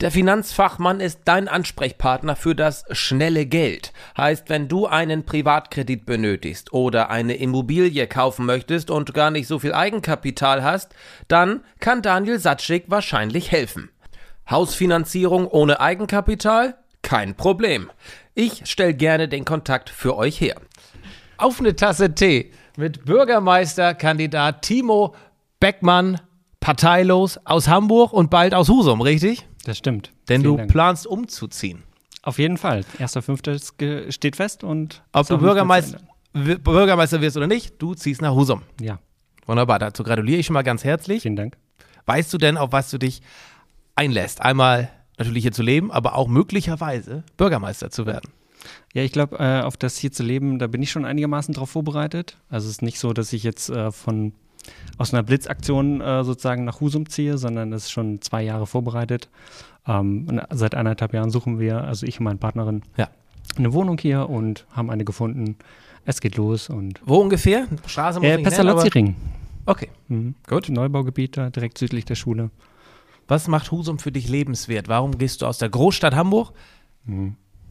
Der Finanzfachmann ist dein Ansprechpartner für das schnelle Geld. Heißt, wenn du einen Privatkredit benötigst oder eine Immobilie kaufen möchtest und gar nicht so viel Eigenkapital hast, dann kann Daniel Satschik wahrscheinlich helfen. Hausfinanzierung ohne Eigenkapital? Kein Problem. Ich stelle gerne den Kontakt für euch her. Auf eine Tasse Tee mit Bürgermeisterkandidat Timo Beckmann, parteilos aus Hamburg und bald aus Husum, richtig? Das stimmt. Denn Vielen du Dank. planst umzuziehen. Auf jeden Fall. Erster Fünfter ist ge- steht fest und Ob du Bürgermeister, Bürgermeister wirst oder nicht, du ziehst nach Husum. Ja, Wunderbar, dazu gratuliere ich schon mal ganz herzlich. vielen Dank. Weißt du denn, auf was du dich einlässt? Einmal natürlich hier zu leben, aber auch möglicherweise Bürgermeister zu werden. Ja, ich glaube, äh, auf das hier zu leben, da bin ich schon einigermaßen drauf vorbereitet. Also es ist nicht so, dass ich jetzt äh, von aus einer Blitzaktion äh, sozusagen nach Husum ziehe, sondern das ist schon zwei Jahre vorbereitet. Ähm, seit eineinhalb Jahren suchen wir, also ich und meine Partnerin, Ja. eine Wohnung hier und haben eine gefunden. Es geht los und Wo ungefähr? Straße muss äh, Pestalozzi-Ring. Okay. Mhm. Gut. Neubaugebiet da, direkt südlich der Schule. Was macht Husum für dich lebenswert? Warum gehst du aus der Großstadt Hamburg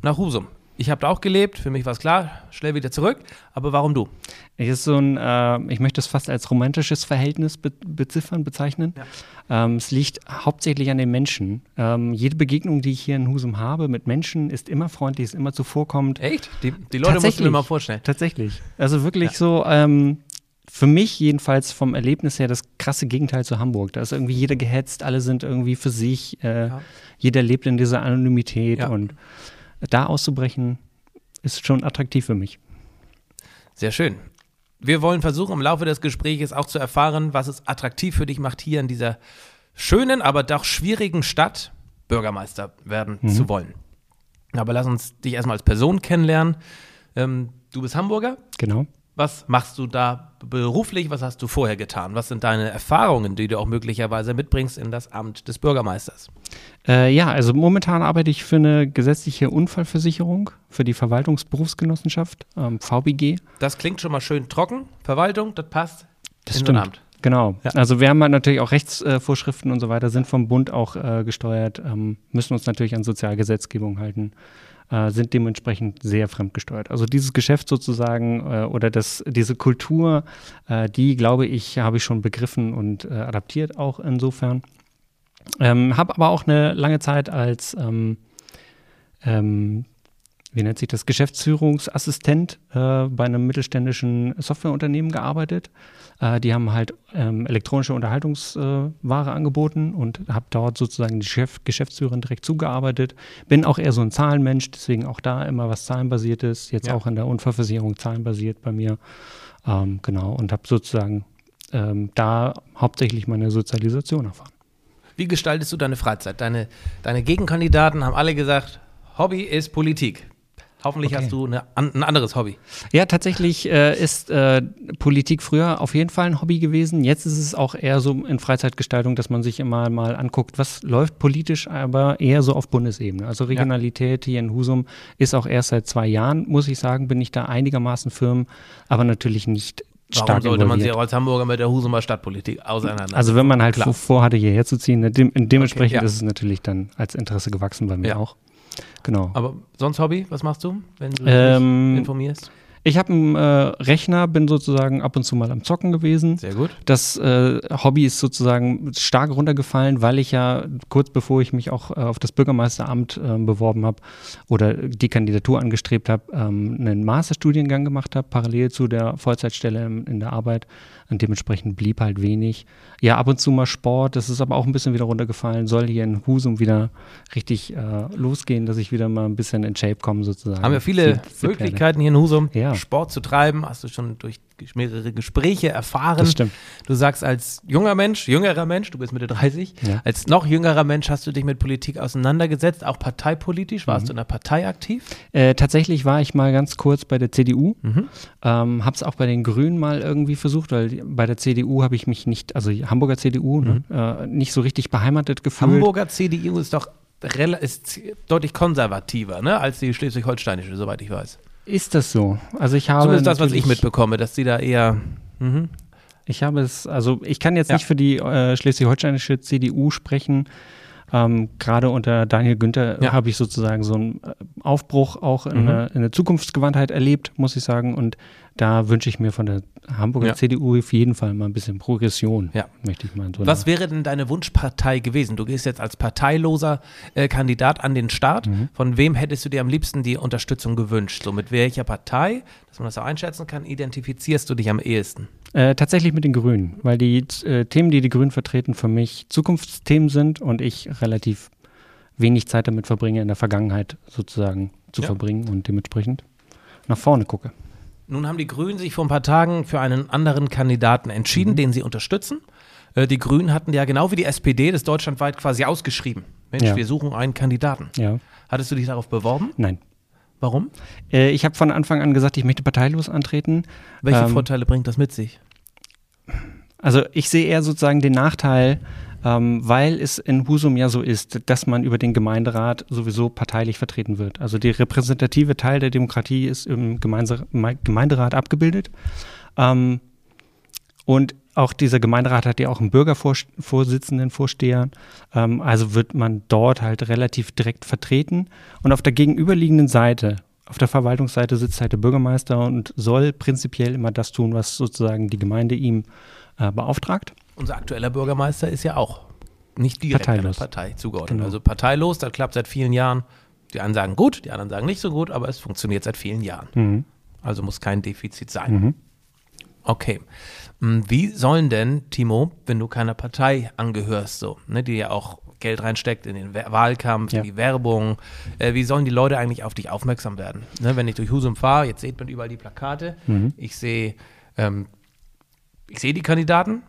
nach Husum? Ich habe da auch gelebt, für mich war es klar, schnell wieder zurück. Aber warum du? Es ist so ein, äh, ich möchte es fast als romantisches Verhältnis be beziffern, bezeichnen. Ähm, es liegt hauptsächlich an den Menschen. Ähm, jede Begegnung, die ich hier in Husum habe mit Menschen, ist immer freundlich, ist immer zuvorkommend. Echt? Die, die Leute musst du mir mal vorstellen. Tatsächlich. Also wirklich so, ähm, für mich jedenfalls vom Erlebnis her das krasse Gegenteil zu Hamburg. Da ist irgendwie jeder gehetzt, alle sind irgendwie für sich, äh, Ja. jeder lebt in dieser Anonymität Ja. und da auszubrechen ist schon attraktiv für mich. Sehr schön. Wir wollen versuchen, im Laufe des Gesprächs auch zu erfahren, was es attraktiv für dich macht, hier in dieser schönen, aber doch schwierigen Stadt Bürgermeister werden zu wollen. Aber lass uns dich erstmal als Person kennenlernen. Ähm, du bist Hamburger. Genau. Was machst du da beruflich? Was hast du vorher getan? Was sind deine Erfahrungen, die du auch möglicherweise mitbringst in das Amt des Bürgermeisters? Äh, ja, also momentan arbeite ich für eine gesetzliche Unfallversicherung für die Verwaltungsberufsgenossenschaft, ähm, VBG. Das klingt schon mal schön trocken. Verwaltung, das passt. Das in stimmt. Amt. Genau. Ja. Also wir haben halt natürlich auch Rechtsvorschriften und so weiter, sind vom Bund auch äh, gesteuert, ähm, müssen uns natürlich an Sozialgesetzgebung halten, äh, sind dementsprechend sehr fremdgesteuert. Also dieses Geschäft sozusagen äh, oder das, diese Kultur, äh, die glaube ich, habe ich schon begriffen und äh, adaptiert auch insofern. Ähm, habe aber auch eine lange Zeit als ähm, ähm, wie nennt sich das, Geschäftsführungsassistent äh, bei einem mittelständischen Softwareunternehmen gearbeitet. Äh, die haben halt ähm, elektronische Unterhaltungsware äh, angeboten und habe dort sozusagen die Chef Geschäftsführerin direkt zugearbeitet. Bin auch eher so ein Zahlenmensch, deswegen auch da immer was Zahlenbasiertes, jetzt Ja. auch in der Unfallversicherung zahlenbasiert bei mir. Ähm, genau, und habe sozusagen ähm, da hauptsächlich meine Sozialisation erfahren. Wie gestaltest du deine Freizeit? Deine, deine Gegenkandidaten haben alle gesagt, Hobby ist Politik. Hoffentlich Okay. hast du eine, ein anderes Hobby. Ja, tatsächlich äh, ist äh, Politik früher auf jeden Fall ein Hobby gewesen. Jetzt ist es auch eher so in Freizeitgestaltung, dass man sich immer mal anguckt, was läuft politisch, aber eher so auf Bundesebene. Also Regionalität hier in Husum ist auch erst seit zwei Jahren, muss ich sagen, bin ich da einigermaßen firm, aber natürlich nicht Warum stark sollte man sich involviert. auch als Hamburger mit der Husumer Stadtpolitik auseinandersetzen? Also wenn man halt Klar. vorhatte, hierher zu ziehen, ne, dem, dementsprechend Okay, ja. ist es natürlich dann als Interesse gewachsen bei mir Ja. auch. Genau. Aber sonst Hobby, was machst du, wenn du dich Ähm, informierst? Ich habe einen äh, Rechner, bin sozusagen ab und zu mal am Zocken gewesen. Sehr gut. Das äh, Hobby ist sozusagen stark runtergefallen, weil ich ja kurz bevor ich mich auch äh, auf das Bürgermeisteramt ähm, beworben habe oder die Kandidatur angestrebt habe, ähm, einen Masterstudiengang gemacht habe, parallel zu der Vollzeitstelle in, in der Arbeit. Und dementsprechend blieb halt wenig. Ja, ab und zu mal Sport, das ist aber auch ein bisschen wieder runtergefallen. Soll hier in Husum wieder richtig äh, losgehen, dass ich wieder mal ein bisschen in Shape komme sozusagen. Haben wir viele. Möglichkeiten hier in Husum. Ja, Ja. Sport zu treiben, hast du schon durch mehrere Gespräche erfahren. Das stimmt. Du sagst als junger Mensch, jüngerer Mensch, du bist Mitte 30, Ja. als noch jüngerer Mensch hast du dich mit Politik auseinandergesetzt, auch parteipolitisch. Warst Mhm. du in der Partei aktiv? Äh, tatsächlich war ich mal ganz kurz bei der CDU, Mhm. ähm, habe es auch bei den Grünen mal irgendwie versucht, weil bei der CDU habe ich mich nicht, also die Hamburger CDU, ne, äh, nicht so richtig beheimatet gefühlt. Mhm. Hamburger CDU ist doch ist deutlich konservativer, ne, als die schleswig-holsteinische, soweit ich weiß. Ist das so? Also ich habe Zumindest das, was ich mitbekomme, dass die da eher. Mhm. Ich habe es, also ich kann jetzt Ja. nicht für die äh, schleswig-holsteinische CDU sprechen. Ähm, Gerade unter Daniel Günther Ja. habe ich sozusagen so einen äh, Aufbruch auch in, Mhm. der, in der Zukunftsgewandtheit erlebt, muss ich sagen. Und da wünsche ich mir von der Hamburger Ja. CDU auf jeden Fall mal ein bisschen Progression, Ja. möchte ich mal so Was wäre denn deine Wunschpartei gewesen? Du gehst jetzt als parteiloser äh, Kandidat an den Start. Mhm. Von wem hättest du dir am liebsten die Unterstützung gewünscht? So mit welcher Partei, dass man das auch einschätzen kann, identifizierst du dich am ehesten? Äh, tatsächlich mit den Grünen, weil die äh, Themen, die die Grünen vertreten, für mich Zukunftsthemen sind und ich relativ wenig Zeit damit verbringe, in der Vergangenheit sozusagen zu Ja. verbringen und dementsprechend nach vorne gucke. Nun haben die Grünen sich vor ein paar Tagen für einen anderen Kandidaten entschieden, den sie unterstützen. Äh, die Grünen hatten ja genau wie die SPD das deutschlandweit quasi ausgeschrieben. Mensch, Ja. wir suchen einen Kandidaten. Ja, Hattest du dich darauf beworben? nein. Warum? Äh, ich habe von Anfang an gesagt, ich möchte parteilos antreten. Welche Ähm, Vorteile bringt das mit sich? Also ich sehe eher sozusagen den Nachteil, ähm, weil es in Husum ja so ist, dass man über den Gemeinderat sowieso parteilich vertreten wird. Also der repräsentative Teil der Demokratie ist im Gemeinse Gemeinderat abgebildet. Ähm, und auch dieser Gemeinderat hat ja auch einen Bürgervorsitzenden, Vorsteher. Ähm, also wird man dort halt relativ direkt vertreten. Und auf der gegenüberliegenden Seite, auf der Verwaltungsseite sitzt halt der Bürgermeister und soll prinzipiell immer das tun, was sozusagen die Gemeinde ihm äh, beauftragt. Unser aktueller Bürgermeister ist ja auch nicht direkt Parteilos. einer Partei zugeordnet. Genau. Also parteilos, das klappt seit vielen Jahren. Die einen sagen gut, die anderen sagen nicht so gut, aber es funktioniert seit vielen Jahren. Mhm. Also muss kein Defizit sein. Mhm. Okay. Hm, Wie sollen denn, Timo, wenn du keiner Partei angehörst, so, ne, die ja auch Geld reinsteckt in den Wa- Wahlkampf, Ja. in die Werbung, äh, wie sollen die Leute eigentlich auf dich aufmerksam werden? Ne, wenn ich durch Husum fahre, jetzt sieht man überall die Plakate, Mhm. ich sehe ähm, ich sehe die Kandidaten,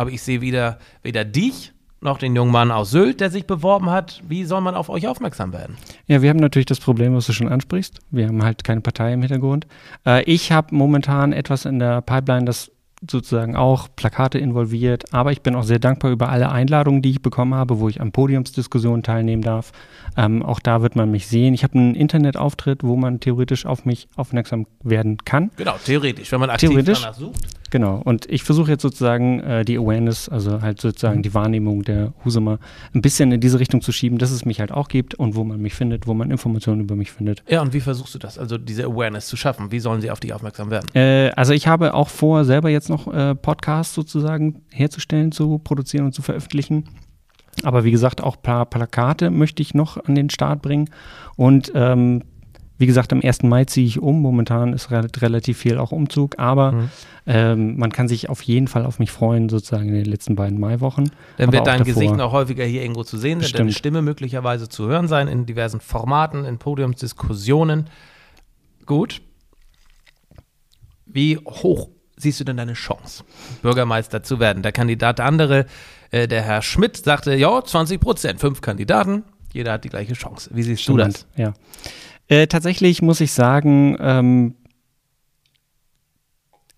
aber ich sehe weder, weder dich noch den jungen Mann aus Sylt, der sich beworben hat. Wie soll man auf euch aufmerksam werden? Ja, wir haben natürlich das Problem, was du schon ansprichst. Wir haben halt keine Partei im Hintergrund. Äh, ich habe momentan etwas in der Pipeline, das sozusagen auch Plakate involviert, aber ich bin auch sehr dankbar über alle Einladungen, die ich bekommen habe, wo ich an Podiumsdiskussionen teilnehmen darf. Ähm, auch da wird man mich sehen. Ich habe einen Internetauftritt, wo man theoretisch auf mich aufmerksam werden kann. Genau, theoretisch, wenn man aktiv Theoretisch. danach sucht. Genau. Und ich versuche jetzt sozusagen äh, die Awareness, also halt sozusagen die Wahrnehmung der Husumer ein bisschen in diese Richtung zu schieben, dass es mich halt auch gibt und wo man mich findet, wo man Informationen über mich findet. Ja, und wie versuchst du das, also diese Awareness zu schaffen? Wie sollen sie auf dich aufmerksam werden? Äh, also ich habe auch vor, selber jetzt noch äh, Podcasts sozusagen herzustellen, zu produzieren und zu veröffentlichen. Aber wie gesagt, auch ein paar Plakate möchte ich noch an den Start bringen. Und ähm, wie gesagt, am 1. Mai ziehe ich um. Momentan ist re relativ viel auch Umzug, aber Mhm. ähm, man kann sich auf jeden Fall auf mich freuen, sozusagen in den letzten beiden Maiwochen. Dann wird dein davor. Gesicht noch häufiger hier irgendwo zu sehen, wird deine Bestimmt. Stimme möglicherweise zu hören sein in diversen Formaten, in Podiumsdiskussionen. Gut. Wie hoch siehst du denn deine Chance, Bürgermeister zu werden? Der Kandidat, der andere, äh, der Herr Schmidt, sagte, ja, 20 Prozent, fünf Kandidaten, jeder hat die gleiche Chance. Wie siehst du das? Ja. Äh, tatsächlich muss ich sagen, ähm,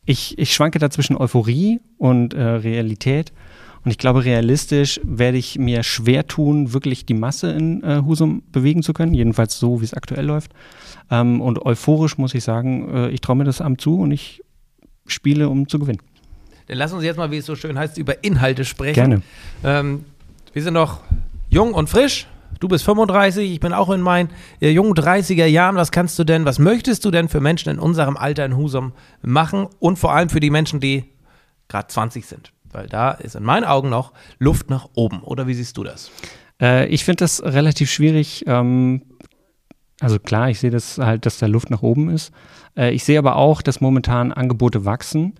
ich, ich schwanke da zwischen Euphorie und äh, Realität. Und ich glaube, realistisch werde ich mir schwer tun, wirklich die Masse in äh, Husum bewegen zu können, jedenfalls so, wie es aktuell läuft. Ähm, und euphorisch muss ich sagen, äh, ich traue mir das Amt zu und ich spiele, um zu gewinnen. Dann lass uns jetzt mal, wie es so schön heißt, über Inhalte sprechen. Gerne. Ähm, wir sind noch jung und frisch. Du bist 35, ich bin auch in meinen äh, jungen 30er Jahren. Was kannst du denn, was möchtest du denn für Menschen in unserem Alter in Husum machen und vor allem für die Menschen, die gerade 20 sind? Weil da ist in meinen Augen noch Luft nach oben. Oder wie siehst du das? Äh, ich finde das relativ schwierig. Ähm, also klar, ich sehe das halt, dass da Luft nach oben ist. Äh, ich sehe aber auch, dass momentan Angebote wachsen.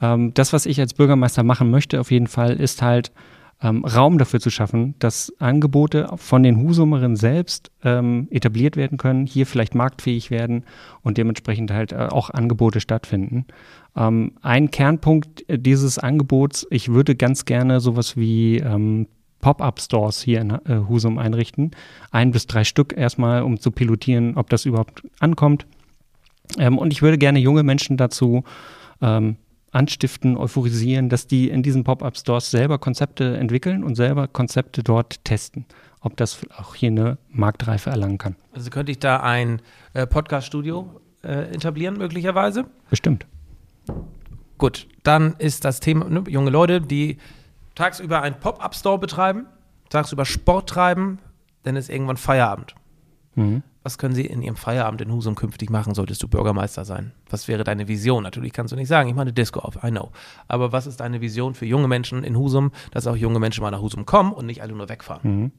Ähm, das, was ich als Bürgermeister machen möchte, auf jeden Fall, ist halt ähm, Raum dafür zu schaffen, dass Angebote von den Husumerinnen selbst ähm, etabliert werden können, hier vielleicht marktfähig werden und dementsprechend halt äh, auch Angebote stattfinden. Ähm, ein Kernpunkt dieses Angebots, ich würde ganz gerne sowas wie ähm, Pop-up-Stores hier in äh, Husum einrichten. Ein bis drei Stück erstmal, um zu pilotieren, ob das überhaupt ankommt. Ähm, und ich würde gerne junge Menschen dazu ähm, anstiften, euphorisieren, dass die in diesen Pop-up-Stores selber Konzepte entwickeln und selber Konzepte dort testen, ob das auch hier eine Marktreife erlangen kann. Also könnte ich da ein äh, Podcast-Studio äh, etablieren, möglicherweise? Bestimmt. Gut, dann ist das Thema ne, junge Leute, die tagsüber einen Pop-up-Store betreiben, tagsüber Sport treiben, dann ist irgendwann Feierabend. Mhm. Was können Sie in Ihrem Feierabend in Husum künftig machen, solltest du Bürgermeister sein? Was wäre deine Vision? Natürlich kannst du nicht sagen, ich mache eine Disco auf, I know. Aber was ist deine Vision für junge Menschen in Husum, dass auch junge Menschen mal nach Husum kommen und nicht alle nur wegfahren? Mhm.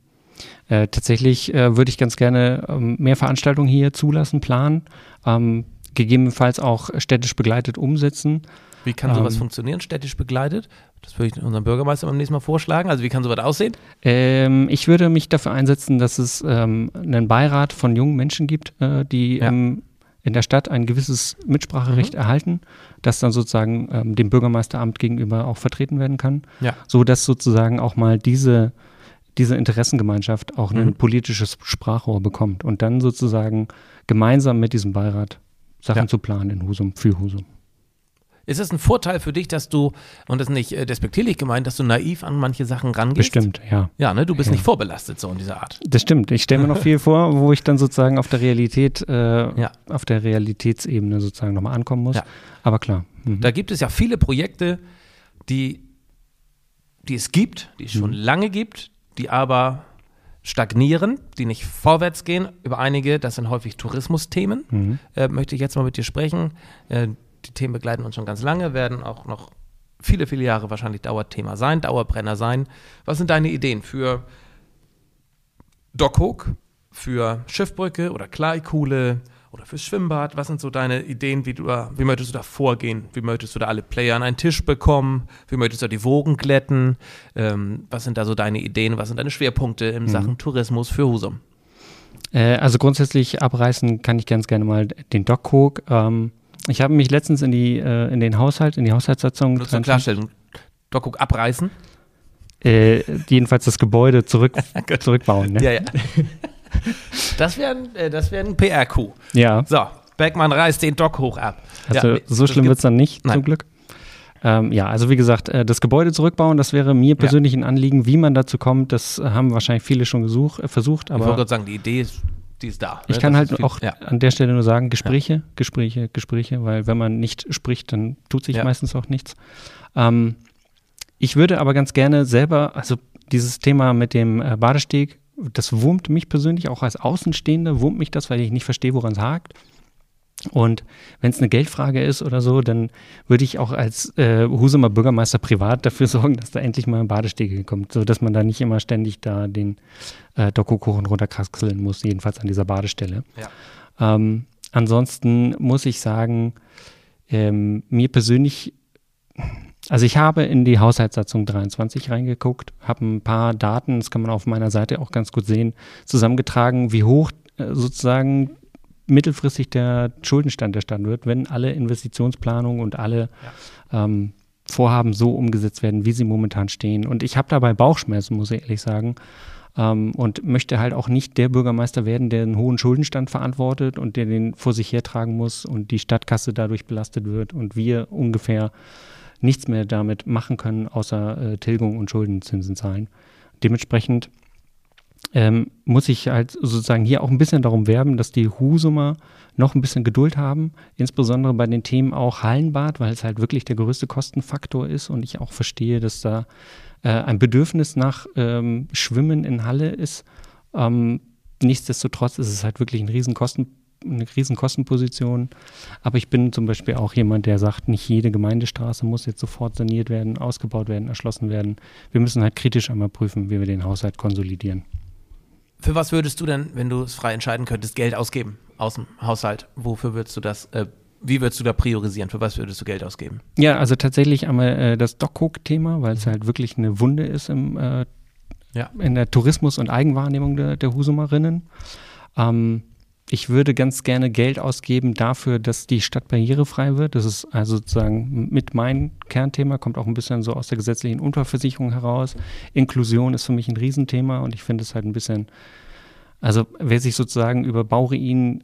Äh, tatsächlich äh, würde ich ganz gerne ähm, mehr Veranstaltungen hier zulassen, planen, ähm, gegebenenfalls auch städtisch begleitet umsetzen. Wie kann sowas ähm, funktionieren, städtisch begleitet? Das würde ich unserem Bürgermeister beim nächsten Mal vorschlagen. Also wie kann sowas aussehen? Ähm, ich würde mich dafür einsetzen, dass es ähm, einen Beirat von jungen Menschen gibt, äh, die ja. ähm, in der Stadt ein gewisses Mitspracherecht mhm. erhalten, das dann sozusagen ähm, dem Bürgermeisteramt gegenüber auch vertreten werden kann, ja. so dass sozusagen auch mal diese diese Interessengemeinschaft auch mhm. ein politisches Sprachrohr bekommt und dann sozusagen gemeinsam mit diesem Beirat Sachen ja. zu planen in Husum, für Husum. Ist es ein Vorteil für dich, dass du, und das ist nicht äh, despektierlich gemeint, dass du naiv an manche Sachen rangehst? Bestimmt, ja. Ja, ne? Du bist ja. nicht vorbelastet so in dieser Art. Das stimmt. Ich stelle mir noch viel vor, wo ich dann sozusagen auf der Realität, äh, ja. auf der Realitätsebene sozusagen nochmal ankommen muss. Ja. Aber klar. Mhm. Da gibt es ja viele Projekte, die, die es gibt, die es schon mhm. lange gibt, die aber stagnieren, die nicht vorwärts gehen. Über einige, das sind häufig Tourismusthemen, mhm. äh, möchte ich jetzt mal mit dir sprechen. Äh, die Themen begleiten uns schon ganz lange, werden auch noch viele, viele Jahre wahrscheinlich Dauerthema sein, Dauerbrenner sein. Was sind deine Ideen für Dockhook, für Schiffbrücke oder Kleikuhle oder fürs Schwimmbad? Was sind so deine Ideen, wie, du da, wie möchtest du da vorgehen? Wie möchtest du da alle Player an einen Tisch bekommen? Wie möchtest du da die Wogen glätten? Ähm, was sind da so deine Ideen? Was sind deine Schwerpunkte in mhm. Sachen Tourismus für Husum? Äh, also grundsätzlich abreißen kann ich ganz gerne mal den Dockhook. Ähm, ich habe mich letztens in die äh, in den Haushalt, in die Haushaltssatzung. Nur zur Klarstellung. Dockhook abreißen? Äh, jedenfalls das Gebäude zurück, zurückbauen. Ne? Ja, ja. Das wäre äh, wär ein PR-Coup. Ja. So, Beckmann reißt den Dock hoch ab. Also ja, so schlimm wird es dann nicht, Nein. zum Glück. Ähm, ja, also wie gesagt, äh, das Gebäude zurückbauen, das wäre mir persönlich ja. ein Anliegen. Wie man dazu kommt, das haben wahrscheinlich viele schon gesuch, äh, versucht. Aber ich wollte gerade sagen, die Idee ist die ist da. Ich ne? kann halt viel, auch ja. an der Stelle nur sagen, Gespräche, ja. Gespräche, Gespräche, weil wenn man nicht spricht, dann tut sich meistens auch nichts. Ähm, ich würde aber ganz gerne selber, also dieses Thema mit dem äh, Badesteg, das wurmt mich persönlich, auch als Außenstehender wurmt mich das, weil ich nicht verstehe, woran es hakt. Und wenn es eine Geldfrage ist oder so, dann würde ich auch als äh, Husumer Bürgermeister privat dafür sorgen, dass da endlich mal ein Badestege kommt, sodass man da nicht immer ständig da den äh, Doku-Kuchen runterkraxeln muss, jedenfalls an dieser Badestelle. Ja. Ähm, ansonsten muss ich sagen, ähm, mir persönlich, also ich habe in die Haushaltssatzung 23 reingeguckt, habe ein paar Daten, das kann man auf meiner Seite auch ganz gut sehen, zusammengetragen, wie hoch äh, sozusagen mittelfristig der Schuldenstand der Stadt wird, wenn alle Investitionsplanungen und alle ja. ähm, Vorhaben so umgesetzt werden, wie sie momentan stehen. Und ich habe dabei Bauchschmerzen, muss ich ehrlich sagen. Ähm, und möchte halt auch nicht der Bürgermeister werden, der einen hohen Schuldenstand verantwortet und der den vor sich hertragen muss und die Stadtkasse dadurch belastet wird und wir ungefähr nichts mehr damit machen können, außer äh, Tilgung und Schuldenzinsen zahlen. Dementsprechend ähm, muss ich halt sozusagen hier auch ein bisschen darum werben, dass die Husumer noch ein bisschen Geduld haben, insbesondere bei den Themen auch Hallenbad, weil es halt wirklich der größte Kostenfaktor ist und ich auch verstehe, dass da äh, ein Bedürfnis nach ähm, Schwimmen in Halle ist. Ähm, nichtsdestotrotz ist es halt wirklich ein Riesenkosten, eine Riesenkostenposition. Aber ich bin zum Beispiel auch jemand, der sagt, nicht jede Gemeindestraße muss jetzt sofort saniert werden, ausgebaut werden, erschlossen werden. Wir müssen halt kritisch einmal prüfen, wie wir den Haushalt konsolidieren. Für was würdest du denn, wenn du es frei entscheiden könntest, Geld ausgeben aus dem Haushalt? Wofür würdest du das äh, wie würdest du da priorisieren? Für was würdest du Geld ausgeben? Ja, also tatsächlich einmal äh, das Dockhook-Thema, weil es halt wirklich eine Wunde ist im, äh, ja. in der Tourismus- und Eigenwahrnehmung der, der Husumerinnen. Ähm, ich würde ganz gerne Geld ausgeben dafür, dass die Stadt barrierefrei wird. Das ist also sozusagen mit mein Kernthema, kommt auch ein bisschen so aus der gesetzlichen Unfallversicherung heraus. Inklusion ist für mich ein Riesenthema und ich finde es halt ein bisschen, also wer sich sozusagen über Bauruinen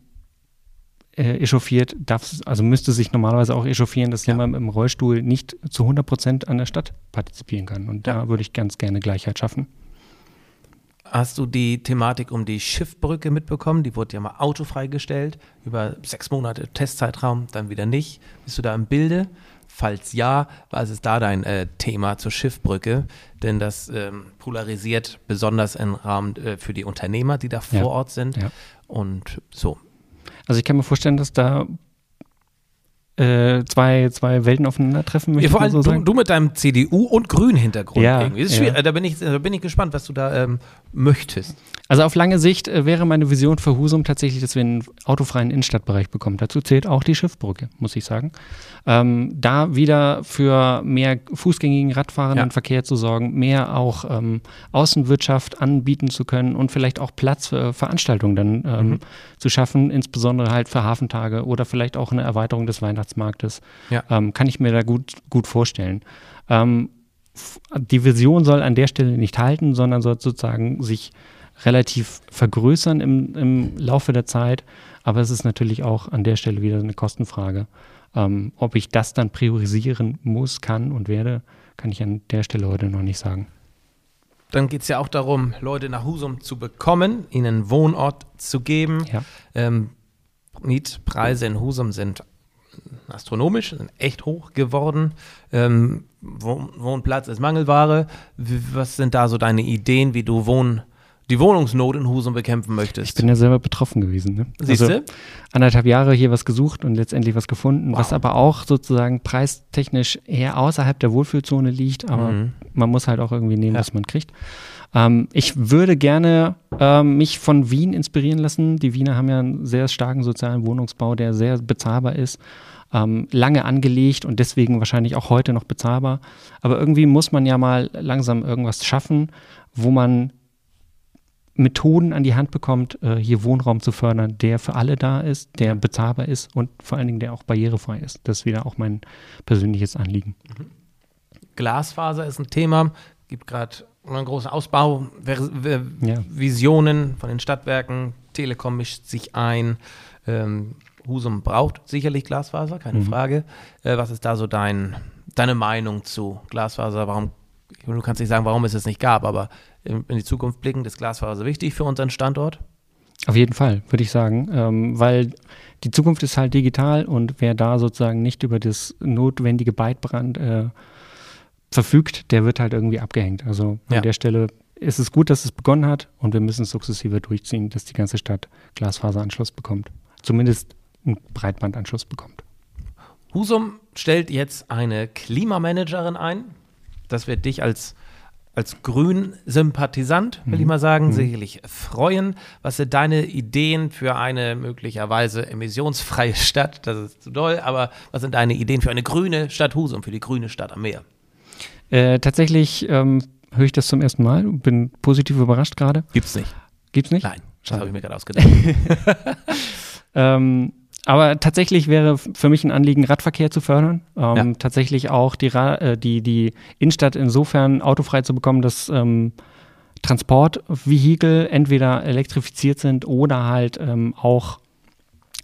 äh, echauffiert, darf, also müsste sich normalerweise auch echauffieren, dass ja. jemand im Rollstuhl nicht zu 100 Prozent an der Stadt partizipieren kann. Und ja. da würde ich ganz gerne Gleichheit schaffen. Hast du die Thematik um die Schiffbrücke mitbekommen? Die wurde ja mal autofrei gestellt, über sechs Monate Testzeitraum, dann wieder nicht. Bist du da im Bilde? Falls ja, was ist da dein äh, Thema zur Schiffbrücke? Denn das ähm, polarisiert besonders im Rahmen äh, für die Unternehmer, die da vor ja. Ort sind. Ja. Und so. Also ich kann mir vorstellen, dass da äh, zwei, zwei Welten aufeinandertreffen. Ja, vor allem so du, du, mit deinem CDU- und Grün-Hintergrund ja, irgendwie. Das ist ja. Da, bin ich, da bin ich gespannt, was du da ähm, möchtest. Also auf lange Sicht äh, wäre meine Vision für Husum tatsächlich, dass wir einen autofreien Innenstadtbereich bekommen. Dazu zählt auch die Schiffbrücke, muss ich sagen. Ähm, da wieder für mehr fußgängigen radfahrenden ja. Verkehr zu sorgen, mehr auch ähm, Außenwirtschaft anbieten zu können und vielleicht auch Platz für Veranstaltungen dann ähm, mhm. zu schaffen, insbesondere halt für Hafentage oder vielleicht auch eine Erweiterung des Weihnachtsmarktes. Ja. Ähm, kann ich mir da gut, gut vorstellen. Ähm, die Vision soll an der Stelle nicht halten, sondern soll sozusagen sich relativ vergrößern im, im Laufe der Zeit. Aber es ist natürlich auch an der Stelle wieder eine Kostenfrage. Ähm, ob ich das dann priorisieren muss, kann und werde, kann ich an der Stelle heute noch nicht sagen. Dann geht es ja auch darum, Leute nach Husum zu bekommen, ihnen Wohnort zu geben. Ja. Ähm, Mietpreise in Husum sind astronomisch, sind echt hoch geworden. Ähm, Wohnplatz ist Mangelware. Was sind da so deine Ideen, wie du Wohn die Wohnungsnot in Husum bekämpfen möchtest. Ich bin ja selber betroffen gewesen. Ne? Siehst also, Anderthalb Jahre hier was gesucht und letztendlich was gefunden, wow. was aber auch sozusagen preistechnisch eher außerhalb der Wohlfühlzone liegt, aber mhm. man muss halt auch irgendwie nehmen, ja. was man kriegt. Ähm, ich würde gerne ähm, mich von Wien inspirieren lassen. Die Wiener haben ja einen sehr starken sozialen Wohnungsbau, der sehr bezahlbar ist. Ähm, lange angelegt und deswegen wahrscheinlich auch heute noch bezahlbar. Aber irgendwie muss man ja mal langsam irgendwas schaffen, wo man Methoden an die Hand bekommt, äh, hier Wohnraum zu fördern, der für alle da ist, der bezahlbar ist und vor allen Dingen der auch barrierefrei ist. Das ist wieder auch mein persönliches Anliegen. Mhm. Glasfaser ist ein Thema, gibt gerade einen großen Ausbau, ja. Visionen von den Stadtwerken, Telekom mischt sich ein. Ähm, Husum braucht sicherlich Glasfaser, keine mhm. Frage. Äh, was ist da so dein, deine Meinung zu Glasfaser? Warum, du kannst nicht sagen, warum es es nicht gab, aber in die Zukunft blicken, ist Glasfaser wichtig für unseren Standort? Auf jeden Fall, würde ich sagen, ähm, weil die Zukunft ist halt digital und wer da sozusagen nicht über das notwendige Bytebrand äh, verfügt, der wird halt irgendwie abgehängt. Also an ja. der Stelle ist es gut, dass es begonnen hat und wir müssen es sukzessive durchziehen, dass die ganze Stadt Glasfaseranschluss bekommt. Zumindest einen Breitbandanschluss bekommt. Husum stellt jetzt eine Klimamanagerin ein. Das wird dich als als Grün-Sympathisant, will mhm. ich mal sagen, mhm. sicherlich freuen. Was sind deine Ideen für eine möglicherweise emissionsfreie Stadt? Das ist zu doll, aber was sind deine Ideen für eine grüne Stadt Husum, für die grüne Stadt am Meer? Äh, tatsächlich ähm, höre ich das zum ersten Mal und bin positiv überrascht gerade. Gibt's nicht. Gibt's nicht? Nein, das habe ich mir gerade ausgedacht. ähm, aber tatsächlich wäre für mich ein Anliegen, Radverkehr zu fördern. Ähm, ja. Tatsächlich auch die, äh, die, die Innenstadt insofern autofrei zu bekommen, dass ähm, Transportvehikel entweder elektrifiziert sind oder halt ähm, auch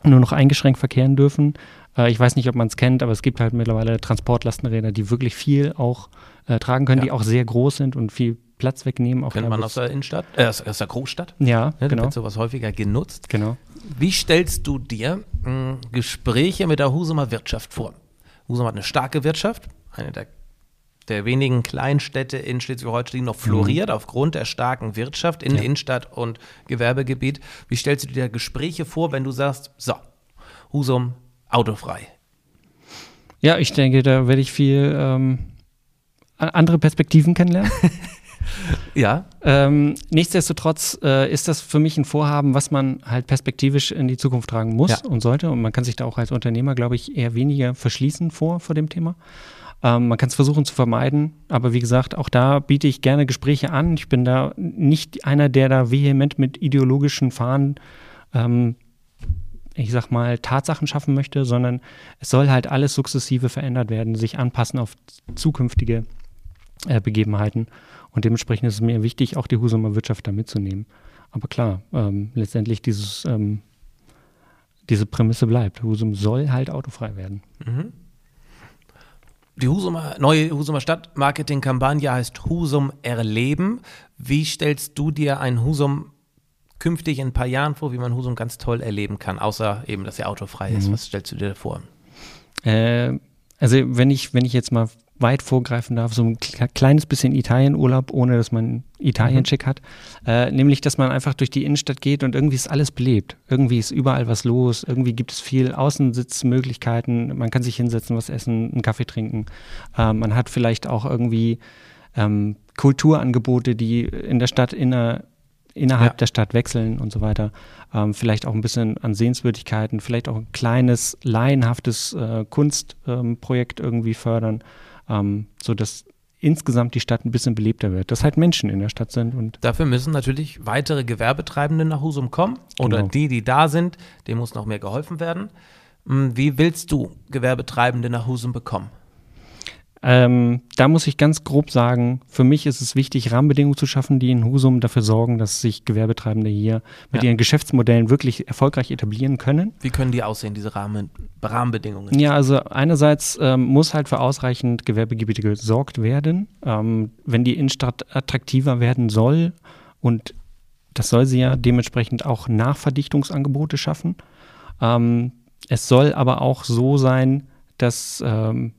nur noch eingeschränkt verkehren dürfen. Äh, ich weiß nicht, ob man es kennt, aber es gibt halt mittlerweile Transportlastenräder, die wirklich viel auch äh, tragen können, ja. die auch sehr groß sind und viel Platz wegnehmen. Kennt man aus der Innenstadt, äh, aus, der Großstadt? Ja, ja genau. wird sowas häufiger genutzt. Genau. Wie stellst du dir mh, hm, Gespräche mit der Husumer Wirtschaft vor? Husum hat eine starke Wirtschaft, eine der, der wenigen Kleinstädte in Schleswig-Holstein noch floriert mhm. aufgrund der starken Wirtschaft in ja. Innenstadt und Gewerbegebiet. Wie stellst du dir Gespräche vor, wenn du sagst, so, Husum autofrei? Ja, ich denke, da werde ich viel ähm, andere Perspektiven kennenlernen. Ja. Ähm, nichtsdestotrotz äh, ist das für mich ein Vorhaben, was man halt perspektivisch in die Zukunft tragen muss ja. und sollte. Und man kann sich da auch als Unternehmer, glaube ich, eher weniger verschließen vor, vor dem Thema. Ähm, man kann es versuchen zu vermeiden, aber wie gesagt, auch da biete ich gerne Gespräche an. Ich bin da nicht einer, der da vehement mit ideologischen Fahnen, ähm, ich sag mal, Tatsachen schaffen möchte, sondern es soll halt alles sukzessive verändert werden, sich anpassen auf zukünftige äh, Begebenheiten. Und dementsprechend ist es mir wichtig, auch die Husumer Wirtschaft da mitzunehmen. Aber klar, ähm, letztendlich dieses, ähm, diese Prämisse bleibt. Husum soll halt autofrei werden. Mhm. Die Husumer, neue Husumer Stadtmarketing-Kampagne heißt Husum erleben. Wie stellst du dir ein Husum künftig in ein paar Jahren vor, wie man Husum ganz toll erleben kann, außer eben, dass er autofrei ist? Mhm. Was stellst du dir vor? Äh, also wenn ich, wenn ich jetzt mal weit vorgreifen darf, so ein kleines bisschen Italienurlaub, ohne dass man Italien-Check mhm. hat. Äh, nämlich, dass man einfach durch die Innenstadt geht und irgendwie ist alles belebt. Irgendwie ist überall was los. Irgendwie gibt es viel Außensitzmöglichkeiten. Man kann sich hinsetzen, was essen, einen Kaffee trinken. Äh, man hat vielleicht auch irgendwie ähm, Kulturangebote, die in der Stadt inner, innerhalb ja. der Stadt wechseln und so weiter. Ähm, vielleicht auch ein bisschen an Sehenswürdigkeiten, vielleicht auch ein kleines, laienhaftes äh, Kunstprojekt ähm, irgendwie fördern ähm, sodass insgesamt die Stadt ein bisschen belebter wird, dass halt Menschen in der Stadt sind. Und Dafür müssen natürlich weitere Gewerbetreibende nach Husum kommen oder genau. die, die da sind, denen muss noch mehr geholfen werden. Hm, wie willst du Gewerbetreibende nach Husum bekommen? Ähm, da muss ich ganz grob sagen, für mich ist es wichtig, Rahmenbedingungen zu schaffen, die in Husum dafür sorgen, dass sich Gewerbetreibende hier mit ja. ihren Geschäftsmodellen wirklich erfolgreich etablieren können. Wie können die aussehen, diese Rahmen, Rahmenbedingungen? Ja, also einerseits ähm, muss halt für ausreichend Gewerbegebiete gesorgt werden. Ähm, wenn die Innenstadt attraktiver werden soll und das soll sie ja dementsprechend auch Nachverdichtungsangebote schaffen. Ähm, es soll aber auch so sein, dass ähm,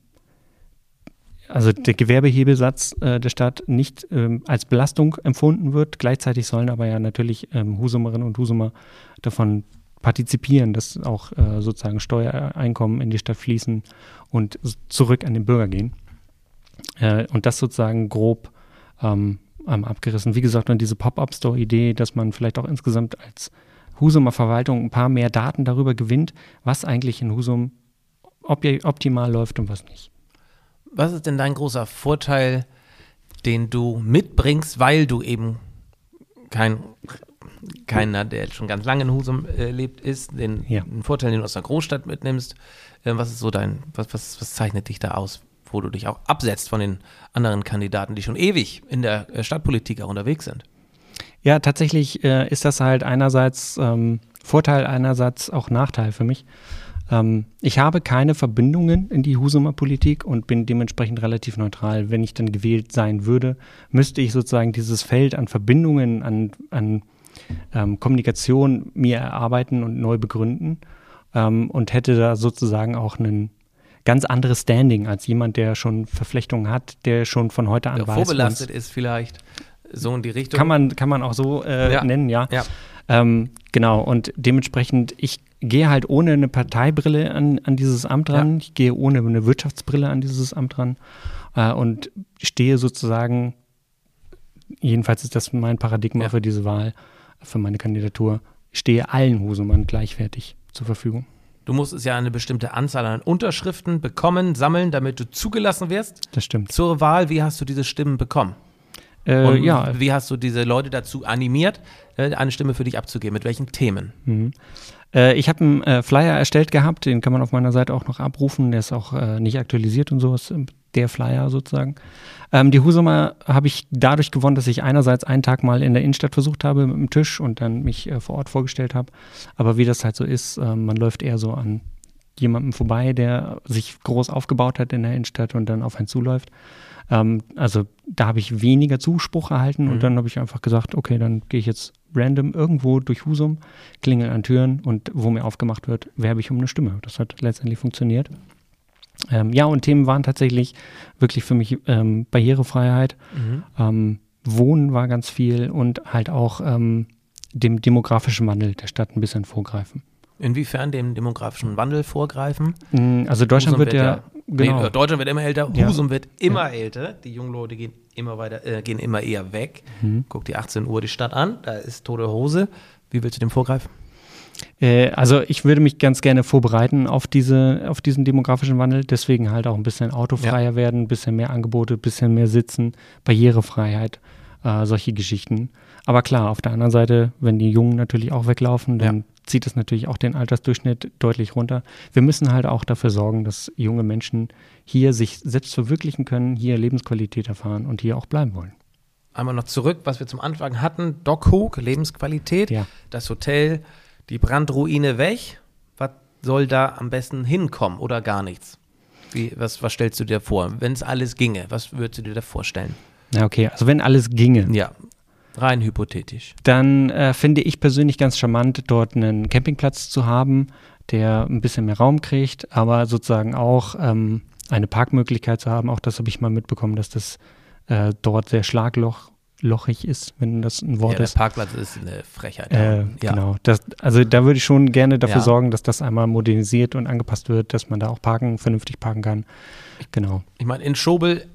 also der Gewerbehebelsatz äh, der Stadt nicht ähm, als Belastung empfunden wird. Gleichzeitig sollen aber ja natürlich ähm, Husumerinnen und Husumer davon partizipieren, dass auch äh, sozusagen Steuereinkommen in die Stadt fließen und zurück an den Bürger gehen. Äh, und das sozusagen grob ähm, abgerissen. Wie gesagt, dann diese Pop-up-Store-Idee, dass man vielleicht auch insgesamt als Husumer Verwaltung ein paar mehr Daten darüber gewinnt, was eigentlich in Husum optimal läuft und was nicht was ist denn dein großer Vorteil, den du mitbringst, weil du eben kein keiner, der schon ganz lange in Husum äh, lebt, ist, den, ja. den, Vorteil, den du aus der Großstadt mitnimmst. Äh, was ist so dein, was, was, was zeichnet dich da aus, wo du dich auch absetzt von den anderen Kandidaten, die schon ewig in der äh, Stadtpolitik auch unterwegs sind? Ja, tatsächlich äh, ist das halt einerseits ähm, Vorteil, einerseits auch Nachteil für mich. Ähm, ich habe keine Verbindungen in die Husumer Politik und bin dementsprechend relativ neutral. Wenn ich dann gewählt sein würde, müsste ich sozusagen dieses Feld an Verbindungen, an, an ähm, Kommunikation mir erarbeiten und neu begründen ähm, und hätte da sozusagen auch ein ganz anderes Standing als jemand, der schon Verflechtungen hat, der schon von heute an der weiß. Vorbelastet ist vielleicht so in die Richtung. Kann man, kann man auch so äh, ja. nennen, ja. ja. Ähm, genau, und dementsprechend, ich gehe halt ohne eine Parteibrille an, an dieses Amt ran, ja. ich gehe ohne eine Wirtschaftsbrille an dieses Amt ran äh, und stehe sozusagen, jedenfalls ist das mein Paradigma für diese Wahl, für meine Kandidatur, stehe allen Husumern gleichwertig zur Verfügung. Du musst es ja eine bestimmte Anzahl an Unterschriften bekommen, sammeln, damit du zugelassen wirst. Das stimmt. Zur Wahl, wie hast du diese Stimmen bekommen? Äh, ja. wie hast du diese Leute dazu animiert, äh, eine Stimme für dich abzugeben? Mit welchen Themen? Mhm. Äh, ich habe einen äh, Flyer erstellt gehabt, den kann man auf meiner Seite auch noch abrufen. Der ist auch nicht aktualisiert und so, ist ähm, der Flyer sozusagen. Ähm, die Husumer habe ich dadurch gewonnen, dass ich einerseits einen Tag mal in der Innenstadt versucht habe mit dem Tisch und dann mich vor Ort vorgestellt habe. Aber wie das halt so ist, man läuft eher so an jemandem vorbei, der sich groß aufgebaut hat in der Innenstadt und dann auf einen zuläuft. Ähm, also da habe ich weniger Zuspruch erhalten mhm. und dann habe ich einfach gesagt, okay, dann gehe ich jetzt random irgendwo durch Husum, klingel an Türen und wo mir aufgemacht wird, werbe ich um eine Stimme. Das hat letztendlich funktioniert. Ähm, ja, und Themen waren tatsächlich wirklich für mich ähm, Barrierefreiheit. Mhm. Ähm, Wohnen war ganz viel und halt auch ähm, dem demografischen Wandel der Stadt ein bisschen vorgreifen. Inwiefern dem demografischen Wandel vorgreifen? Mm, also Deutschland wird, wird ja, genau. Nee, Deutschland wird immer älter, Ja. Husum wird immer älter. Die jungen Leute gehen immer weiter, äh, gehen immer eher weg. Mhm. Guck die 18 Uhr die Stadt an, da ist tote Hose. Wie willst du dem vorgreifen? Äh, also ich würde mich ganz gerne vorbereiten auf, diese, auf diesen demografischen Wandel, deswegen halt auch ein bisschen autofreier werden, ein bisschen mehr Angebote, ein bisschen mehr Sitzen, Barrierefreiheit, äh, solche Geschichten. Aber klar, auf der anderen Seite, wenn die Jungen natürlich auch weglaufen, dann zieht es natürlich auch den Altersdurchschnitt deutlich runter. Wir müssen halt auch dafür sorgen, dass junge Menschen hier sich selbst verwirklichen können, hier Lebensqualität erfahren und hier auch bleiben wollen. Einmal noch zurück, was wir zum Anfang hatten. Doc Hook, Lebensqualität, Ja. das Hotel, die Brandruine weg. Was soll da am besten hinkommen oder gar nichts? Wie, was, was stellst du dir vor? Wenn es alles ginge, was würdest du dir da vorstellen? Na okay, also wenn alles ginge, Ja, rein hypothetisch. dann äh, finde ich persönlich ganz charmant, dort einen Campingplatz zu haben, der ein bisschen mehr Raum kriegt, aber sozusagen auch ähm, eine Parkmöglichkeit zu haben. Auch das habe ich mal mitbekommen, dass das äh, dort sehr schlaglochig ist, wenn das ein Wort Ja, der ist. Parkplatz ist eine Frechheit. Äh, ja. Genau. Das, also da würde ich schon gerne dafür Ja. sorgen, dass das einmal modernisiert und angepasst wird, dass man da auch parken, vernünftig parken kann. Genau. Ich meine, in Schobel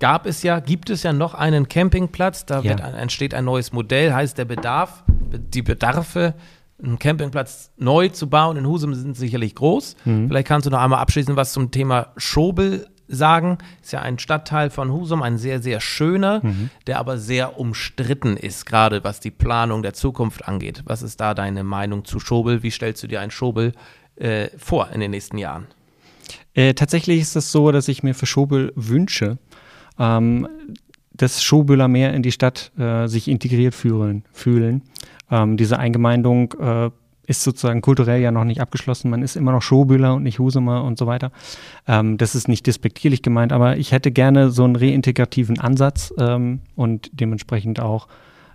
gab es ja, gibt es ja noch einen Campingplatz. Da Ja. wird entsteht ein neues Modell, heißt der Bedarf, die Bedarfe, einen Campingplatz neu zu bauen in Husum sind sicherlich groß. Mhm. Vielleicht kannst du noch einmal abschließend was zum Thema Schobel sagen. Ist ja ein Stadtteil von Husum, ein sehr, sehr schöner, Mhm. der aber sehr umstritten ist, gerade was die Planung der Zukunft angeht. Was ist da deine Meinung zu Schobel? Wie stellst du dir ein Schobel äh, vor in den nächsten Jahren? Äh, tatsächlich ist es so, dass ich mir für Schobel wünsche, ähm, dass Schobüler mehr in die Stadt äh, sich integriert fühlen. fühlen. Ähm, diese Eingemeindung äh, ist sozusagen kulturell ja noch nicht abgeschlossen. Man ist immer noch Schobüler und nicht Husumer und so weiter. Ähm, das ist nicht despektierlich gemeint, aber ich hätte gerne so einen reintegrativen Ansatz ähm, und dementsprechend auch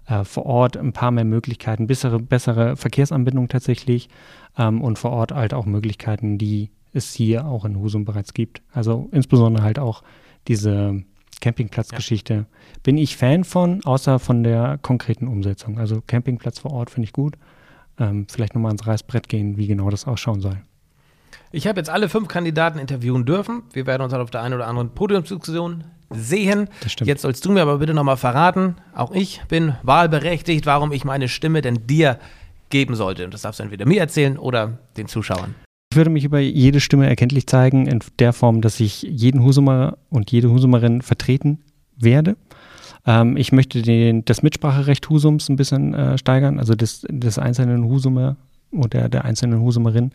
äh, vor Ort ein paar mehr Möglichkeiten, bessere, bessere Verkehrsanbindung tatsächlich ähm, und vor Ort halt auch Möglichkeiten, die es hier auch in Husum bereits gibt. Also insbesondere halt auch diese Campingplatzgeschichte. Bin ich Fan von, außer von der konkreten Umsetzung. Also Campingplatz vor Ort finde ich gut. Ähm, vielleicht nochmal ans Reißbrett gehen, wie genau das ausschauen soll. Ich habe jetzt alle fünf Kandidaten interviewen dürfen. Wir werden uns halt auf der einen oder anderen Podiumsdiskussion sehen. Das stimmt. Jetzt sollst du mir aber bitte nochmal verraten, auch ich bin wahlberechtigt, warum ich meine Stimme denn dir geben sollte. Und das darfst du entweder mir erzählen oder den Zuschauern. Ich würde mich über jede Stimme erkenntlich zeigen, in der Form, dass ich jeden Husumer und jede Husumerin vertreten werde. Ähm, ich möchte den, das Mitspracherecht Husums ein bisschen äh, steigern, also des, des einzelnen Husumer oder der einzelnen Husumerin.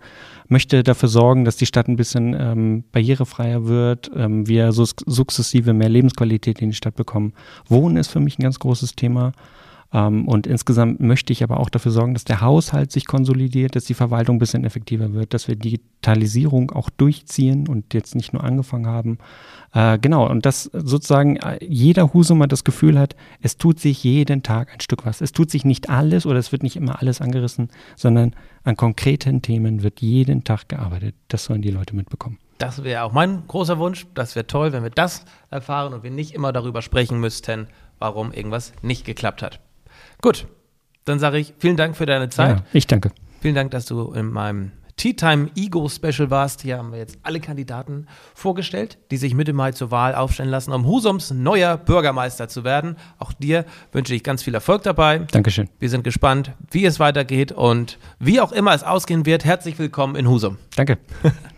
Möchte dafür sorgen, dass die Stadt ein bisschen ähm, barrierefreier wird, ähm, wir sukzessive mehr Lebensqualität in die Stadt bekommen. Wohnen ist für mich ein ganz großes Thema. Ähm, und insgesamt möchte ich aber auch dafür sorgen, dass der Haushalt sich konsolidiert, dass die Verwaltung ein bisschen effektiver wird, dass wir Digitalisierung auch durchziehen und jetzt nicht nur angefangen haben. Äh, genau, und dass sozusagen äh, jeder Husumer das Gefühl hat, es tut sich jeden Tag ein Stück was. Es tut sich nicht alles oder es wird nicht immer alles angerissen, sondern an konkreten Themen wird jeden Tag gearbeitet. Das sollen die Leute mitbekommen. Das wäre auch mein großer Wunsch. Das wäre toll, wenn wir das erfahren und wir nicht immer darüber sprechen müssten, warum irgendwas nicht geklappt hat. Gut, dann sage ich vielen Dank für deine Zeit. Ja, ich danke. Vielen Dank, dass du in meinem Tea Time Ego Special warst. Hier haben wir jetzt alle Kandidaten vorgestellt, die sich Mitte Mai zur Wahl aufstellen lassen, um Husums neuer Bürgermeister zu werden. Auch dir wünsche ich ganz viel Erfolg dabei. Dankeschön. Wir sind gespannt, wie es weitergeht und wie auch immer es ausgehen wird. Herzlich willkommen in Husum. Danke.